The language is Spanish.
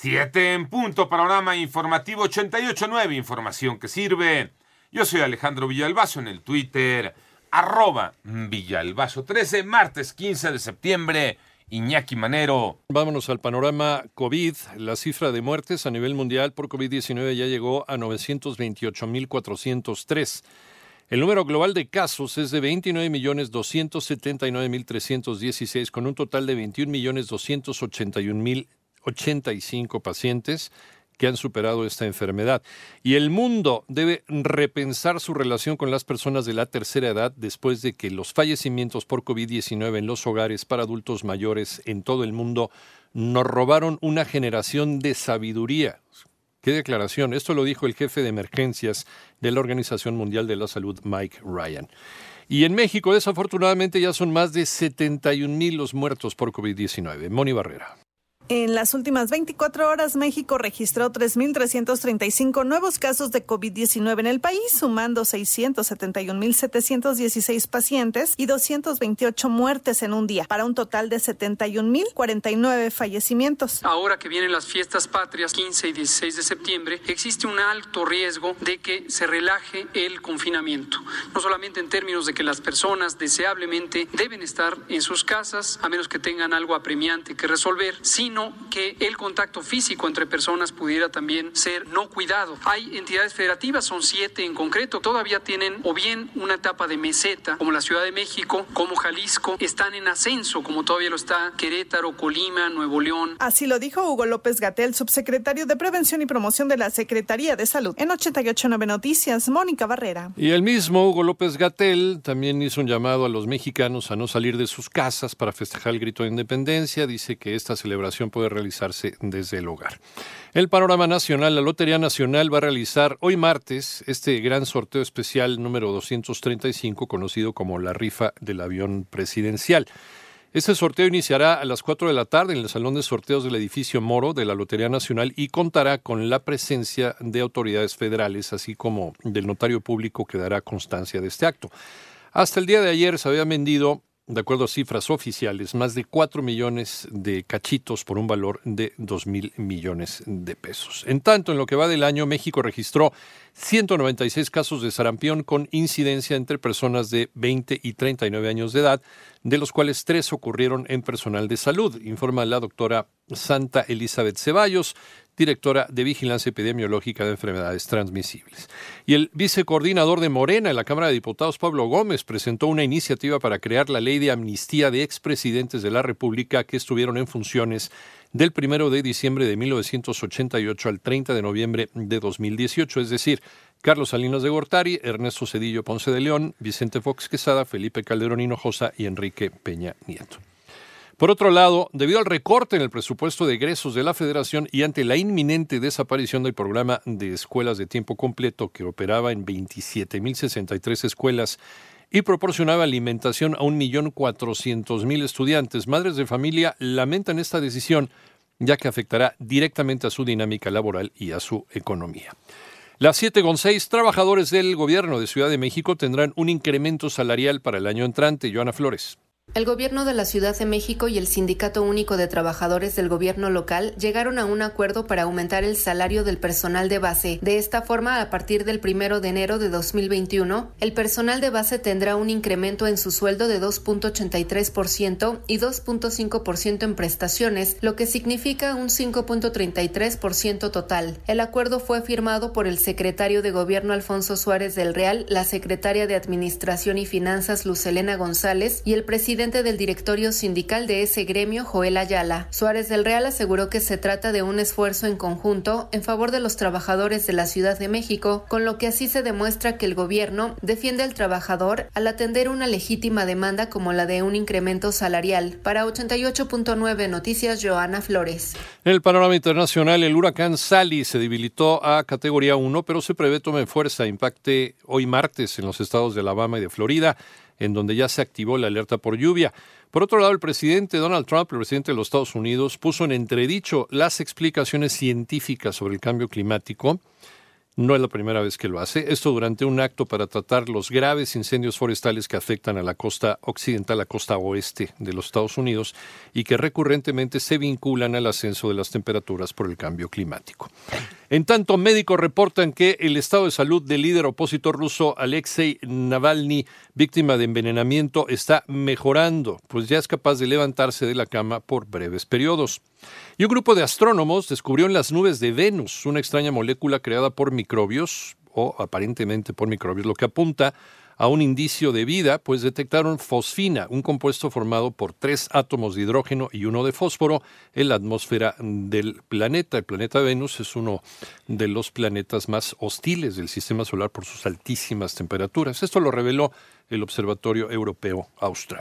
Siete en punto, panorama informativo 88.9, información que sirve. Yo soy Alejandro Villalbazo en el Twitter, arroba Villalbazo 13, martes 15 de septiembre. Iñaki Manero. Vámonos al panorama COVID. La cifra de muertes a nivel mundial por COVID-19 ya llegó a 928.403. El número global de casos es de 29.279.316, con un total de 21.281.000 85 pacientes que han superado esta enfermedad. Y el mundo debe repensar su relación con las personas de la tercera edad después de que los fallecimientos por COVID-19 en los hogares para adultos mayores en todo el mundo nos robaron una generación de sabiduría. Qué declaración. Esto lo dijo el jefe de emergencias de la Organización Mundial de la Salud, Mike Ryan. Y en México, desafortunadamente, ya son más de 71 mil los muertos por COVID-19. Moni Barrera. En las últimas 24 horas, México registró 3.335 nuevos casos de COVID-19 en el país, sumando 671.716 pacientes y 228 muertes en un día, para un total de 71.049 fallecimientos. Ahora que vienen las fiestas patrias, 15 y 16 de septiembre, existe un alto riesgo de que se relaje el confinamiento, no solamente en términos de que las personas deseablemente deben estar en sus casas, a menos que tengan algo apremiante que resolver, sino que el contacto físico entre personas pudiera también ser no cuidado. Hay entidades federativas, son siete en concreto, todavía tienen o bien una etapa de meseta, como la Ciudad de México, como Jalisco, están en ascenso, como todavía lo está Querétaro, Colima, Nuevo León. Así lo dijo Hugo López Gatel, subsecretario de Prevención y Promoción de la Secretaría de Salud. En 889 Noticias, Mónica Barrera. Y el mismo Hugo López Gatel también hizo un llamado a los mexicanos a no salir de sus casas para festejar el grito de independencia. Dice que esta celebración puede realizarse desde el hogar. El panorama nacional, la Lotería Nacional va a realizar hoy martes este gran sorteo especial número 235 conocido como la rifa del avión presidencial. Este sorteo iniciará a las 4 de la tarde en el Salón de Sorteos del edificio Moro de la Lotería Nacional y contará con la presencia de autoridades federales, así como del notario público que dará constancia de este acto. Hasta el día de ayer se habían vendido de acuerdo a cifras oficiales, más de 4 millones de cachitos por un valor de 2 mil millones de pesos. En tanto, en lo que va del año, México registró 196 casos de sarampión con incidencia entre personas de 20 y 39 años de edad, de los cuales tres ocurrieron en personal de salud, informa la doctora Santa Elizabeth Ceballos, directora de Vigilancia Epidemiológica de Enfermedades Transmisibles. Y el vicecoordinador de Morena en la Cámara de Diputados, Pablo Gómez, presentó una iniciativa para crear la ley de amnistía de expresidentes de la República que estuvieron en funciones del 1 de diciembre de 1988 al 30 de noviembre de 2018, es decir, Carlos Salinas de Gortari, Ernesto Cedillo Ponce de León, Vicente Fox Quesada, Felipe Calderón Hinojosa y Enrique Peña Nieto. Por otro lado, debido al recorte en el presupuesto de egresos de la Federación y ante la inminente desaparición del programa de escuelas de tiempo completo que operaba en 27.063 escuelas y proporcionaba alimentación a 1.400.000 estudiantes, madres de familia lamentan esta decisión ya que afectará directamente a su dinámica laboral y a su economía. Las 7,6 trabajadores del gobierno de Ciudad de México tendrán un incremento salarial para el año entrante. Joana Flores. El gobierno de la Ciudad de México y el Sindicato Único de Trabajadores del Gobierno local llegaron a un acuerdo para aumentar el salario del personal de base. De esta forma, a partir del primero de enero de 2021, el personal de base tendrá un incremento en su sueldo de 2.83% y 2.5% en prestaciones, lo que significa un 5.33% total. El acuerdo fue firmado por el secretario de Gobierno Alfonso Suárez del Real, la secretaria de Administración y Finanzas Lucelena González y el presidente del directorio sindical de ese gremio, Joel Ayala. Suárez del Real aseguró que se trata de un esfuerzo en conjunto en favor de los trabajadores de la Ciudad de México, con lo que así se demuestra que el gobierno defiende al trabajador al atender una legítima demanda como la de un incremento salarial. Para 88.9 Noticias, Joana Flores. En el panorama internacional, el huracán Sally se debilitó a categoría 1, pero se prevé tome fuerza, impacte hoy martes en los estados de Alabama y de Florida en donde ya se activó la alerta por lluvia. Por otro lado, el presidente Donald Trump, el presidente de los Estados Unidos, puso en entredicho las explicaciones científicas sobre el cambio climático. No es la primera vez que lo hace. Esto durante un acto para tratar los graves incendios forestales que afectan a la costa occidental, la costa oeste de los Estados Unidos y que recurrentemente se vinculan al ascenso de las temperaturas por el cambio climático. En tanto, médicos reportan que el estado de salud del líder opositor ruso Alexei Navalny, víctima de envenenamiento, está mejorando, pues ya es capaz de levantarse de la cama por breves periodos. Y un grupo de astrónomos descubrió en las nubes de Venus una extraña molécula creada por microbios, o aparentemente por microbios, lo que apunta a un indicio de vida, pues detectaron fosfina, un compuesto formado por tres átomos de hidrógeno y uno de fósforo en la atmósfera del planeta. El planeta Venus es uno de los planetas más hostiles del sistema solar por sus altísimas temperaturas. Esto lo reveló el Observatorio Europeo Austral.